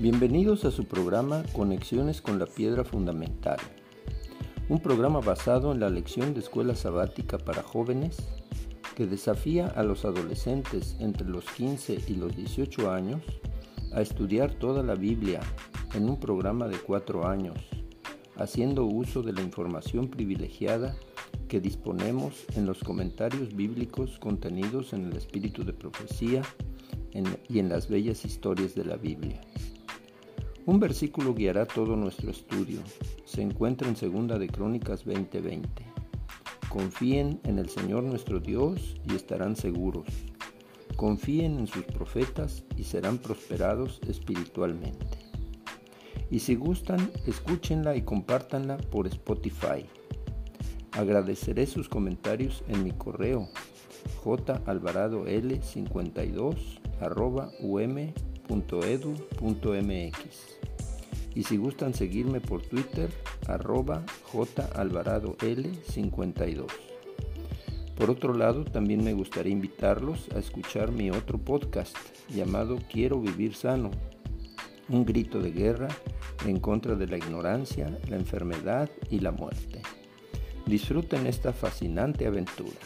Bienvenidos a su programa Conexiones con la Piedra Fundamental, un programa basado en la lección de escuela sabática para jóvenes que desafía a los adolescentes entre los 15 y los 18 años a estudiar toda la Biblia en un programa de cuatro años, haciendo uso de la información privilegiada que disponemos en los comentarios bíblicos contenidos en el espíritu de profecía y en las bellas historias de la Biblia. Un versículo guiará todo nuestro estudio. Se encuentra en Segunda de Crónicas 20:20. Confíen en el Señor nuestro Dios y estarán seguros. Confíen en sus profetas y serán prosperados espiritualmente. Y si gustan, escúchenla y compártanla por Spotify. Agradeceré sus comentarios en mi correo jalvaradol52.um.edu.mx y si gustan seguirme por Twitter, arroba jalvaradol52. Por otro lado, también me gustaría invitarlos a escuchar mi otro podcast llamado Quiero vivir sano, un grito de guerra en contra de la ignorancia, la enfermedad y la muerte. Disfruten esta fascinante aventura.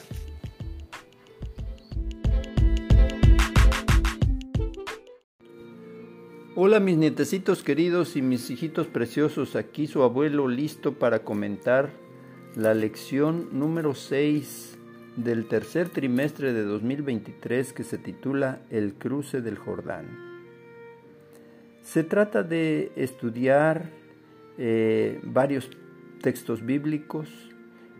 Hola mis nietecitos queridos y mis hijitos preciosos, aquí su abuelo listo para comentar la lección número 6 del tercer trimestre de 2023 que se titula El cruce del Jordán. Se trata de estudiar eh, varios textos bíblicos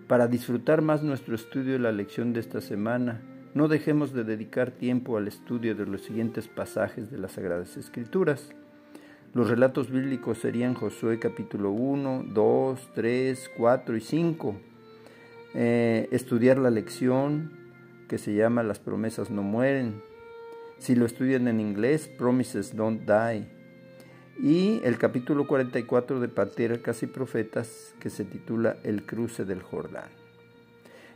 para disfrutar más nuestro estudio de la lección de esta semana no dejemos de dedicar tiempo al estudio de los siguientes pasajes de las Sagradas Escrituras. Los relatos bíblicos serían Josué capítulo 1, 2, 3, 4 y 5. Eh, estudiar la lección que se llama Las promesas no mueren. Si lo estudian en inglés, Promises Don't Die. Y el capítulo 44 de Patriarcas y Profetas que se titula El cruce del Jordán.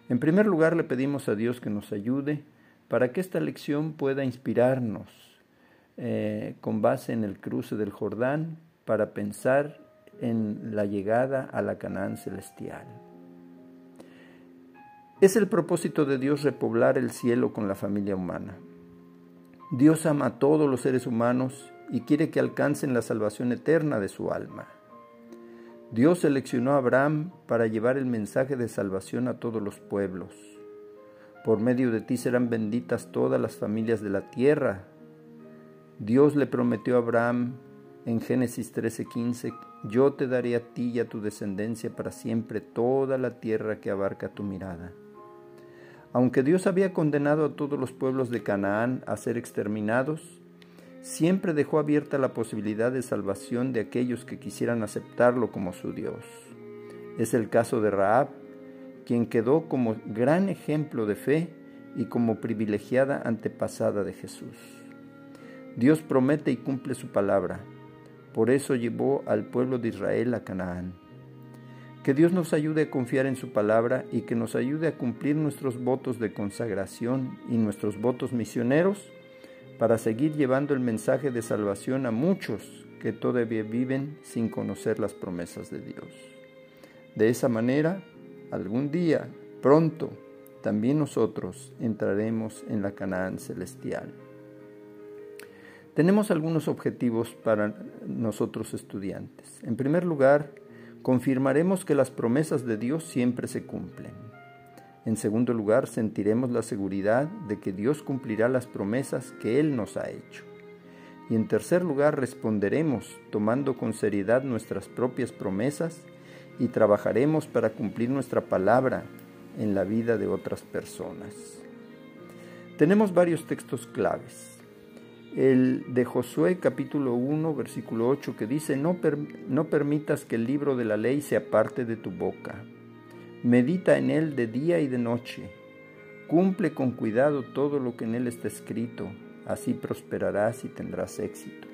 En primer lugar, le pedimos a Dios que nos ayude para que esta lección pueda inspirarnos eh, con base en el cruce del Jordán para pensar en la llegada a la Canaán celestial. Es el propósito de Dios repoblar el cielo con la familia humana. Dios ama a todos los seres humanos y quiere que alcancen la salvación eterna de su alma. Dios seleccionó a Abraham para llevar el mensaje de salvación a todos los pueblos. Por medio de ti serán benditas todas las familias de la tierra. Dios le prometió a Abraham en Génesis 13:15, yo te daré a ti y a tu descendencia para siempre toda la tierra que abarca tu mirada. Aunque Dios había condenado a todos los pueblos de Canaán a ser exterminados, siempre dejó abierta la posibilidad de salvación de aquellos que quisieran aceptarlo como su Dios. Es el caso de Raab, quien quedó como gran ejemplo de fe y como privilegiada antepasada de Jesús. Dios promete y cumple su palabra, por eso llevó al pueblo de Israel a Canaán. Que Dios nos ayude a confiar en su palabra y que nos ayude a cumplir nuestros votos de consagración y nuestros votos misioneros para seguir llevando el mensaje de salvación a muchos que todavía viven sin conocer las promesas de Dios. De esa manera, algún día, pronto, también nosotros entraremos en la Canaán celestial. Tenemos algunos objetivos para nosotros estudiantes. En primer lugar, confirmaremos que las promesas de Dios siempre se cumplen. En segundo lugar, sentiremos la seguridad de que Dios cumplirá las promesas que Él nos ha hecho. Y en tercer lugar, responderemos tomando con seriedad nuestras propias promesas y trabajaremos para cumplir nuestra palabra en la vida de otras personas. Tenemos varios textos claves. El de Josué capítulo 1 versículo 8 que dice, no, no permitas que el libro de la ley se aparte de tu boca Medita en él de día y de noche. Cumple con cuidado todo lo que en él está escrito, así prosperarás y tendrás éxito.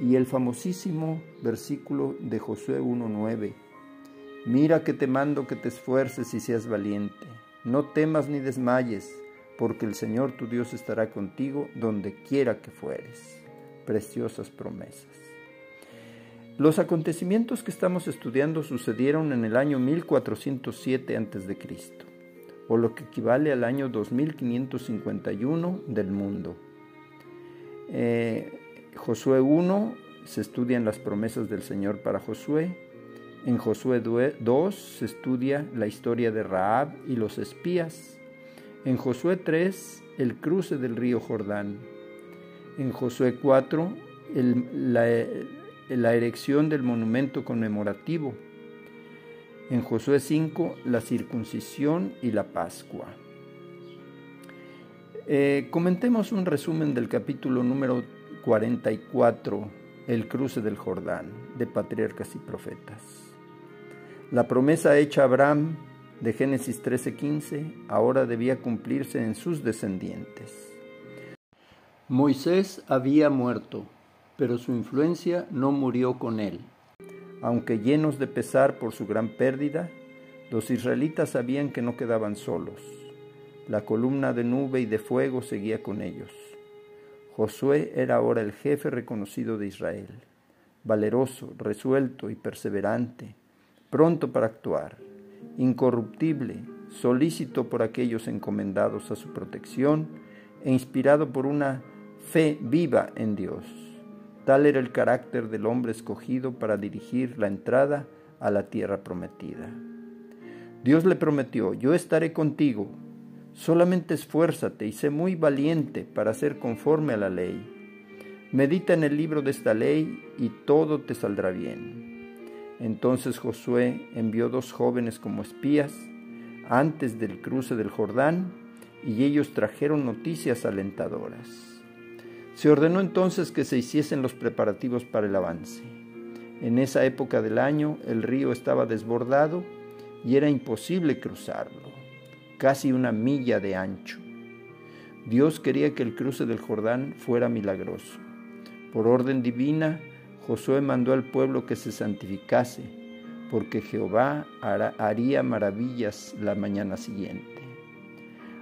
Y el famosísimo versículo de Josué 1.9. Mira que te mando que te esfuerces y seas valiente. No temas ni desmayes, porque el Señor tu Dios estará contigo donde quiera que fueres. preciosas promesas. Los acontecimientos que estamos estudiando sucedieron en el año 1407 a.C., o lo que equivale al año 2551 del mundo. Eh, Josué 1 se estudian las promesas del Señor para Josué. En Josué 2 se estudia la historia de Raab y los espías. En Josué 3 el cruce del río Jordán. En Josué 4 la, la erección del monumento conmemorativo. En Josué 5, la circuncisión y la Pascua. Eh, comentemos un resumen del capítulo número 44, el cruce del Jordán, de patriarcas y profetas. La promesa hecha a Abraham de Génesis 13:15 ahora debía cumplirse en sus descendientes. Moisés había muerto pero su influencia no murió con él. Aunque llenos de pesar por su gran pérdida, los israelitas sabían que no quedaban solos. La columna de nube y de fuego seguía con ellos. Josué era ahora el jefe reconocido de Israel, valeroso, resuelto y perseverante, pronto para actuar, incorruptible, solícito por aquellos encomendados a su protección e inspirado por una fe viva en Dios. Tal era el carácter del hombre escogido para dirigir la entrada a la tierra prometida. Dios le prometió, yo estaré contigo, solamente esfuérzate y sé muy valiente para ser conforme a la ley. Medita en el libro de esta ley y todo te saldrá bien. Entonces Josué envió dos jóvenes como espías antes del cruce del Jordán y ellos trajeron noticias alentadoras. Se ordenó entonces que se hiciesen los preparativos para el avance. En esa época del año el río estaba desbordado y era imposible cruzarlo, casi una milla de ancho. Dios quería que el cruce del Jordán fuera milagroso. Por orden divina, Josué mandó al pueblo que se santificase, porque Jehová haría maravillas la mañana siguiente.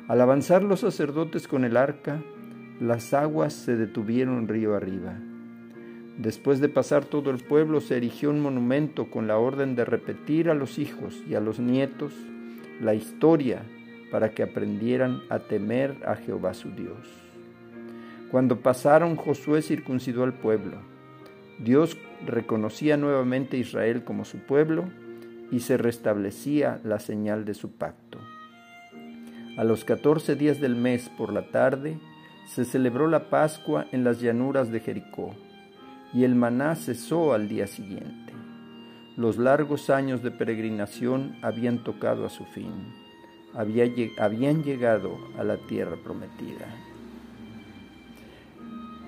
Al avanzar los sacerdotes con el arca, las aguas se detuvieron río arriba. Después de pasar todo el pueblo, se erigió un monumento con la orden de repetir a los hijos y a los nietos la historia para que aprendieran a temer a Jehová su Dios. Cuando pasaron, Josué circuncidó al pueblo. Dios reconocía nuevamente a Israel como su pueblo y se restablecía la señal de su pacto. A los catorce días del mes por la tarde, se celebró la Pascua en las llanuras de Jericó, y el maná cesó al día siguiente. Los largos años de peregrinación habían tocado a su fin, habían llegado a la tierra prometida.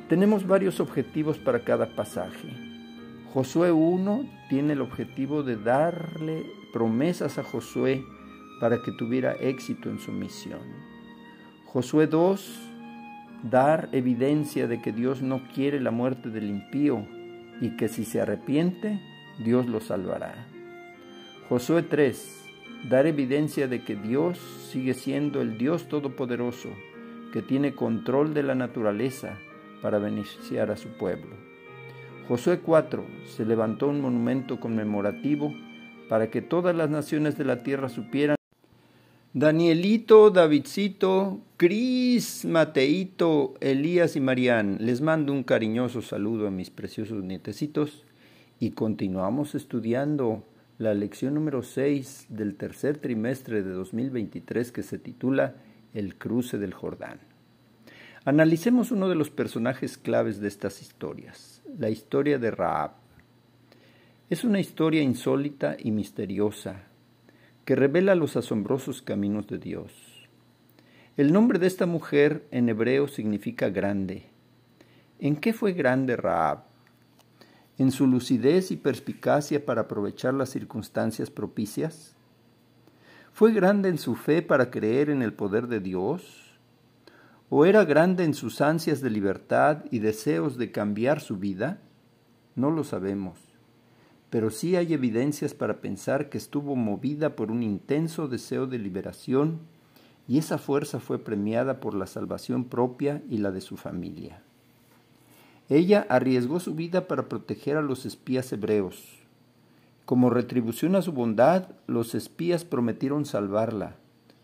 Tenemos varios objetivos para cada pasaje. Josué 1 tiene el objetivo de darle promesas a Josué para que tuviera éxito en su misión. Josué 2 dar evidencia de que Dios no quiere la muerte del impío y que si se arrepiente, Dios lo salvará. Josué 3. Dar evidencia de que Dios sigue siendo el Dios Todopoderoso, que tiene control de la naturaleza para beneficiar a su pueblo. Josué 4. Se levantó un monumento conmemorativo para que todas las naciones de la tierra supieran Danielito, Davidcito, Cris, Mateito, Elías y Marían, les mando un cariñoso saludo a mis preciosos nietecitos y continuamos estudiando la lección número 6 del tercer trimestre de 2023 que se titula El cruce del Jordán. Analicemos uno de los personajes claves de estas historias, la historia de Raab. Es una historia insólita y misteriosa que revela los asombrosos caminos de Dios. El nombre de esta mujer en hebreo significa grande. ¿En qué fue grande Raab? ¿En su lucidez y perspicacia para aprovechar las circunstancias propicias? ¿Fue grande en su fe para creer en el poder de Dios? ¿O era grande en sus ansias de libertad y deseos de cambiar su vida? No lo sabemos pero sí hay evidencias para pensar que estuvo movida por un intenso deseo de liberación y esa fuerza fue premiada por la salvación propia y la de su familia. Ella arriesgó su vida para proteger a los espías hebreos. Como retribución a su bondad, los espías prometieron salvarla,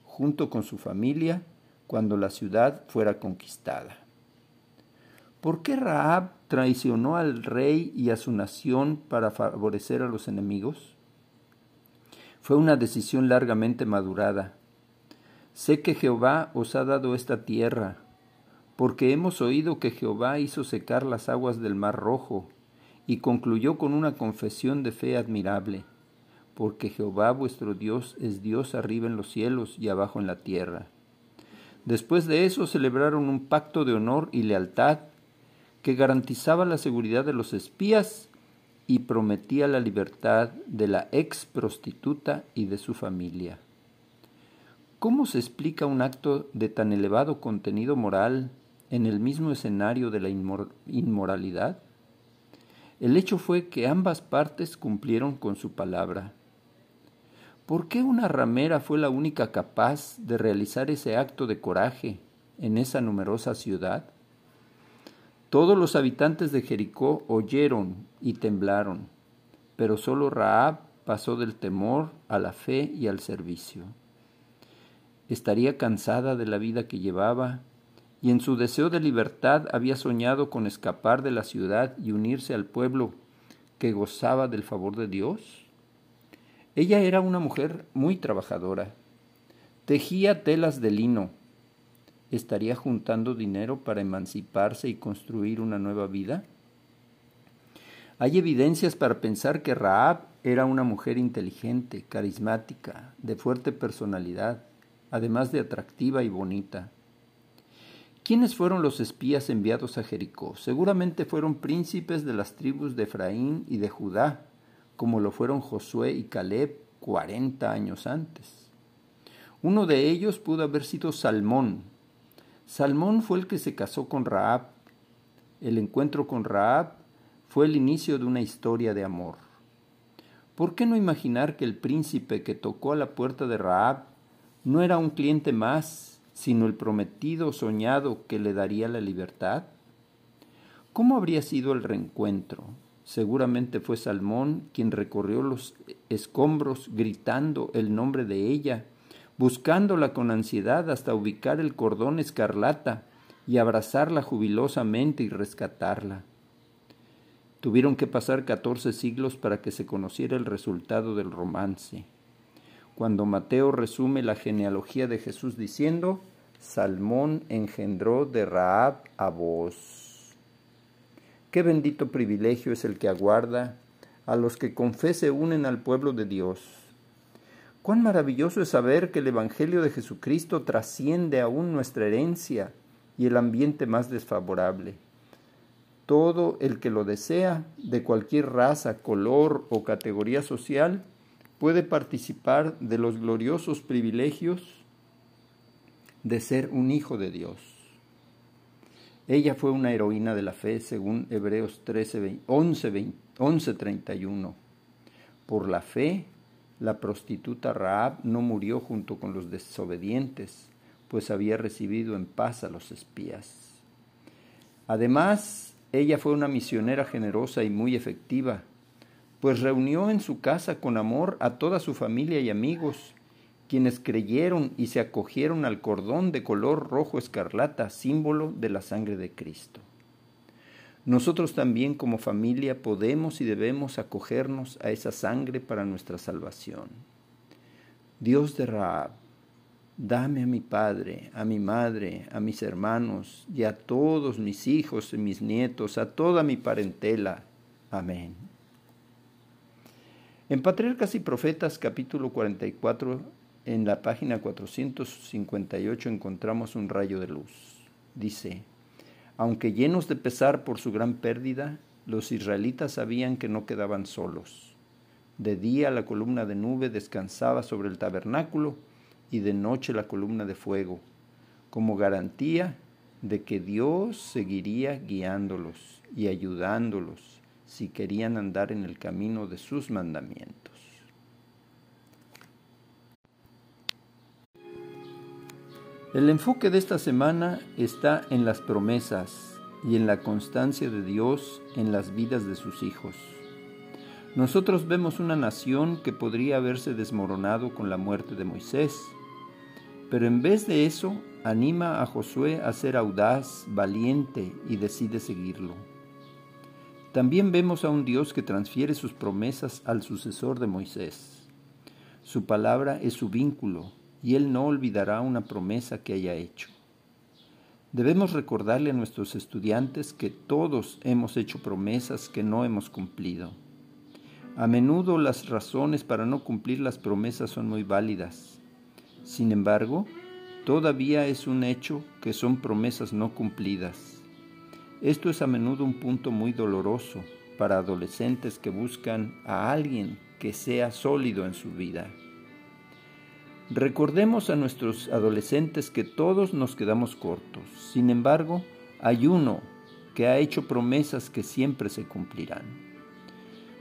junto con su familia, cuando la ciudad fuera conquistada. ¿Por qué Raab traicionó al rey y a su nación para favorecer a los enemigos? Fue una decisión largamente madurada. Sé que Jehová os ha dado esta tierra, porque hemos oído que Jehová hizo secar las aguas del mar rojo, y concluyó con una confesión de fe admirable, porque Jehová vuestro Dios es Dios arriba en los cielos y abajo en la tierra. Después de eso celebraron un pacto de honor y lealtad que garantizaba la seguridad de los espías y prometía la libertad de la ex prostituta y de su familia. ¿Cómo se explica un acto de tan elevado contenido moral en el mismo escenario de la inmoralidad? El hecho fue que ambas partes cumplieron con su palabra. ¿Por qué una ramera fue la única capaz de realizar ese acto de coraje en esa numerosa ciudad? Todos los habitantes de Jericó oyeron y temblaron, pero solo Raab pasó del temor a la fe y al servicio. Estaría cansada de la vida que llevaba y en su deseo de libertad había soñado con escapar de la ciudad y unirse al pueblo que gozaba del favor de Dios. Ella era una mujer muy trabajadora. Tejía telas de lino, estaría juntando dinero para emanciparse y construir una nueva vida? Hay evidencias para pensar que Raab era una mujer inteligente, carismática, de fuerte personalidad, además de atractiva y bonita. ¿Quiénes fueron los espías enviados a Jericó? Seguramente fueron príncipes de las tribus de Efraín y de Judá, como lo fueron Josué y Caleb cuarenta años antes. Uno de ellos pudo haber sido Salmón, Salmón fue el que se casó con Raab. El encuentro con Raab fue el inicio de una historia de amor. ¿Por qué no imaginar que el príncipe que tocó a la puerta de Raab no era un cliente más, sino el prometido soñado que le daría la libertad? ¿Cómo habría sido el reencuentro? Seguramente fue Salmón quien recorrió los escombros gritando el nombre de ella buscándola con ansiedad hasta ubicar el cordón escarlata y abrazarla jubilosamente y rescatarla. Tuvieron que pasar catorce siglos para que se conociera el resultado del romance. Cuando Mateo resume la genealogía de Jesús diciendo, Salmón engendró de Raab a vos. Qué bendito privilegio es el que aguarda a los que con fe se unen al pueblo de Dios Cuán maravilloso es saber que el Evangelio de Jesucristo trasciende aún nuestra herencia y el ambiente más desfavorable. Todo el que lo desea, de cualquier raza, color o categoría social, puede participar de los gloriosos privilegios de ser un hijo de Dios. Ella fue una heroína de la fe, según Hebreos 13, 11, 11 31. Por la fe la prostituta Raab no murió junto con los desobedientes, pues había recibido en paz a los espías. Además, ella fue una misionera generosa y muy efectiva, pues reunió en su casa con amor a toda su familia y amigos, quienes creyeron y se acogieron al cordón de color rojo escarlata, símbolo de la sangre de Cristo. Nosotros también como familia podemos y debemos acogernos a esa sangre para nuestra salvación. Dios de Raab, dame a mi padre, a mi madre, a mis hermanos y a todos mis hijos y mis nietos, a toda mi parentela. Amén. En Patriarcas y Profetas capítulo 44, en la página 458 encontramos un rayo de luz. Dice, aunque llenos de pesar por su gran pérdida, los israelitas sabían que no quedaban solos. De día la columna de nube descansaba sobre el tabernáculo y de noche la columna de fuego, como garantía de que Dios seguiría guiándolos y ayudándolos si querían andar en el camino de sus mandamientos. El enfoque de esta semana está en las promesas, y en la constancia de Dios en las vidas de sus hijos. Nosotros vemos una nación que podría haberse desmoronado con la muerte de Moisés, pero en vez de eso anima a Josué a ser audaz, valiente y decide seguirlo. También vemos a un Dios que transfiere sus promesas al sucesor de Moisés. Su palabra es su vínculo y él no olvidará una promesa que haya hecho. Debemos recordarle a nuestros estudiantes que todos hemos hecho promesas que no hemos cumplido. A menudo las razones para no cumplir las promesas son muy válidas. Sin embargo, todavía es un hecho que son promesas no cumplidas. Esto es a menudo un punto muy doloroso para adolescentes que buscan a alguien que sea sólido en su vida. Recordemos a nuestros adolescentes que todos nos quedamos cortos. Sin embargo, hay uno que ha hecho promesas que siempre se cumplirán.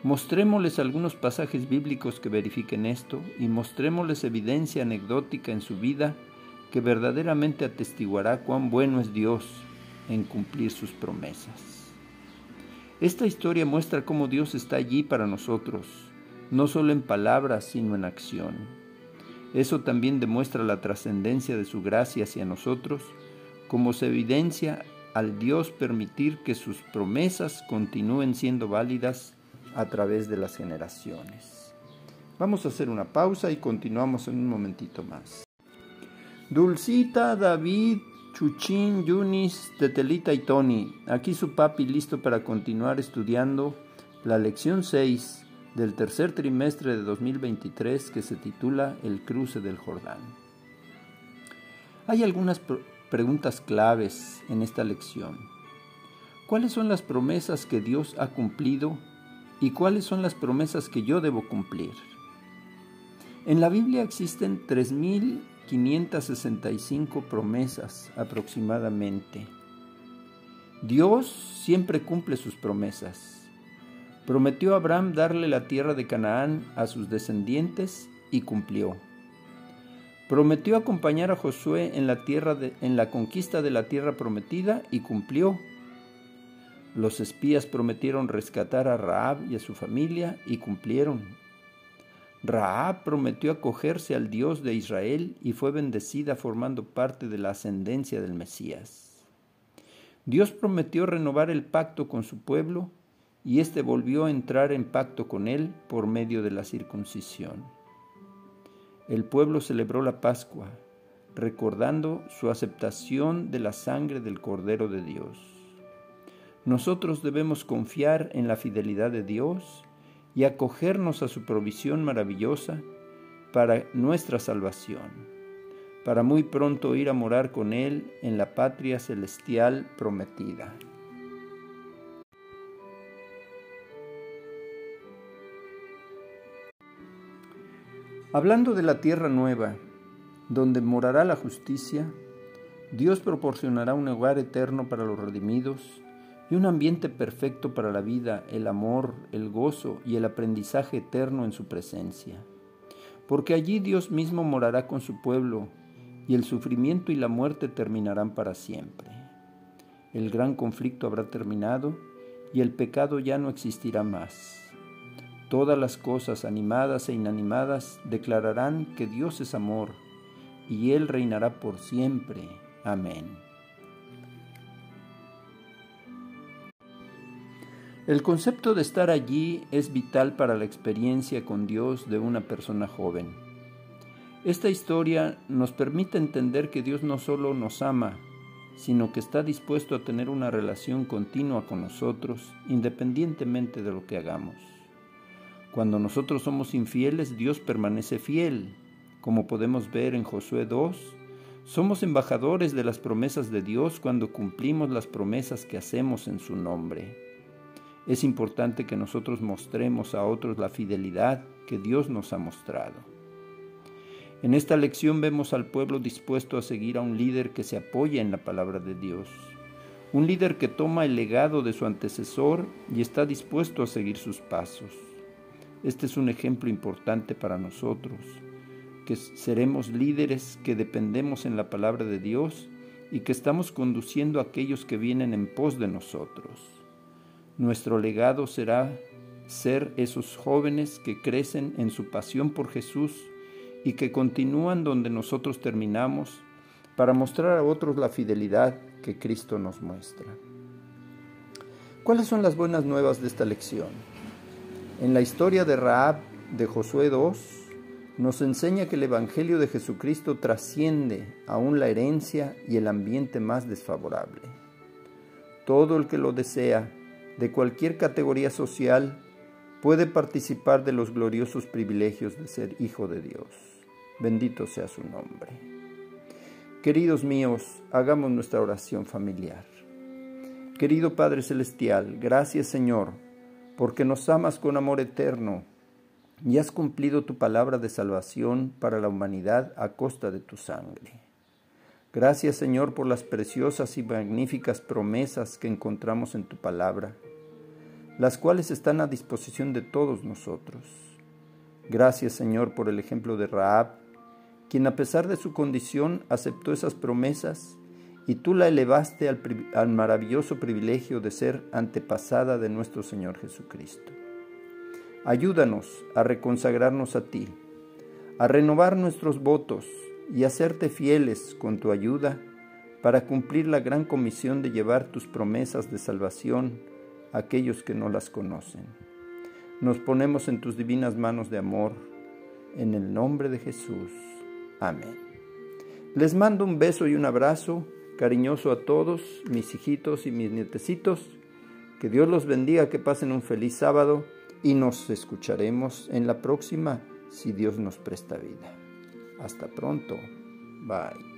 Mostrémosles algunos pasajes bíblicos que verifiquen esto y mostrémosles evidencia anecdótica en su vida que verdaderamente atestiguará cuán bueno es Dios en cumplir sus promesas. Esta historia muestra cómo Dios está allí para nosotros, no solo en palabras, sino en acción. Eso también demuestra la trascendencia de su gracia hacia nosotros, como se evidencia al Dios permitir que sus promesas continúen siendo válidas a través de las generaciones. Vamos a hacer una pausa y continuamos en un momentito más. Dulcita, David, Chuchín, Yunis, Tetelita y Tony. Aquí su papi listo para continuar estudiando la lección 6 del tercer trimestre de 2023 que se titula El cruce del Jordán. Hay algunas preguntas claves en esta lección. ¿Cuáles son las promesas que Dios ha cumplido y cuáles son las promesas que yo debo cumplir? En la Biblia existen 3.565 promesas aproximadamente. Dios siempre cumple sus promesas Prometió a Abraham darle la tierra de Canaán a sus descendientes y cumplió. Prometió acompañar a Josué en la, tierra en la conquista de la tierra prometida y cumplió. Los espías prometieron rescatar a Raab y a su familia y cumplieron. Raab prometió acogerse al Dios de Israel y fue bendecida formando parte de la ascendencia del Mesías. Dios prometió renovar el pacto con su pueblo y éste volvió a entrar en pacto con él por medio de la circuncisión. El pueblo celebró la Pascua, recordando su aceptación de la sangre del Cordero de Dios. Nosotros debemos confiar en la fidelidad de Dios y acogernos a su provisión maravillosa para nuestra salvación, para muy pronto ir a morar con Él en la patria celestial prometida. Hablando de la tierra nueva, donde morará la justicia, Dios proporcionará un hogar eterno para los redimidos y un ambiente perfecto para la vida, el amor, el gozo y el aprendizaje eterno en su presencia. Porque allí Dios mismo morará con su pueblo y el sufrimiento y la muerte terminarán para siempre. El gran conflicto habrá terminado y el pecado ya no existirá más. Todas las cosas animadas e inanimadas declararán que Dios es amor y Él reinará por siempre. Amén. El concepto de estar allí es vital para la experiencia con Dios de una persona joven. Esta historia nos permite entender que Dios no solo nos ama, sino que está dispuesto a tener una relación continua con nosotros, independientemente de lo que hagamos. Cuando nosotros somos infieles, Dios permanece fiel. Como podemos ver en Josué 2, somos embajadores de las promesas de Dios cuando cumplimos las promesas que hacemos en su nombre. Es importante que nosotros mostremos a otros la fidelidad que Dios nos ha mostrado. En esta lección vemos al pueblo dispuesto a seguir a un líder que se apoya en la palabra de Dios, un líder que toma el legado de su antecesor y está dispuesto a seguir sus pasos. Este es un ejemplo importante para nosotros, que seremos líderes que dependemos en la palabra de Dios y que estamos conduciendo a aquellos que vienen en pos de nosotros. Nuestro legado será ser esos jóvenes que crecen en su pasión por Jesús y que continúan donde nosotros terminamos para mostrar a otros la fidelidad que Cristo nos muestra. ¿Cuáles son las buenas nuevas de esta lección? En la historia de Raab de Josué 2 nos enseña que el Evangelio de Jesucristo trasciende aún la herencia y el ambiente más desfavorable. Todo el que lo desea, de cualquier categoría social, puede participar de los gloriosos privilegios de ser hijo de Dios. Bendito sea su nombre. Queridos míos, hagamos nuestra oración familiar. Querido Padre Celestial, gracias Señor, porque nos amas con amor eterno y has cumplido tu palabra de salvación para la humanidad a costa de tu sangre. Gracias Señor por las preciosas y magníficas promesas que encontramos en tu palabra, las cuales están a disposición de todos nosotros. Gracias Señor por el ejemplo de Raab, quien a pesar de su condición aceptó esas promesas y tú la elevaste al, maravilloso privilegio de ser antepasada de nuestro Señor Jesucristo. Ayúdanos a reconsagrarnos a ti, a renovar nuestros votos y a serte fieles con tu ayuda para cumplir la gran comisión de llevar tus promesas de salvación a aquellos que no las conocen. Nos ponemos en tus divinas manos de amor, en el nombre de Jesús. Amén. Les mando un beso y un abrazo cariñoso a todos mis hijitos y mis nietecitos. Que Dios los bendiga, que pasen un feliz sábado y nos escucharemos en la próxima si Dios nos presta vida. Hasta pronto. Bye.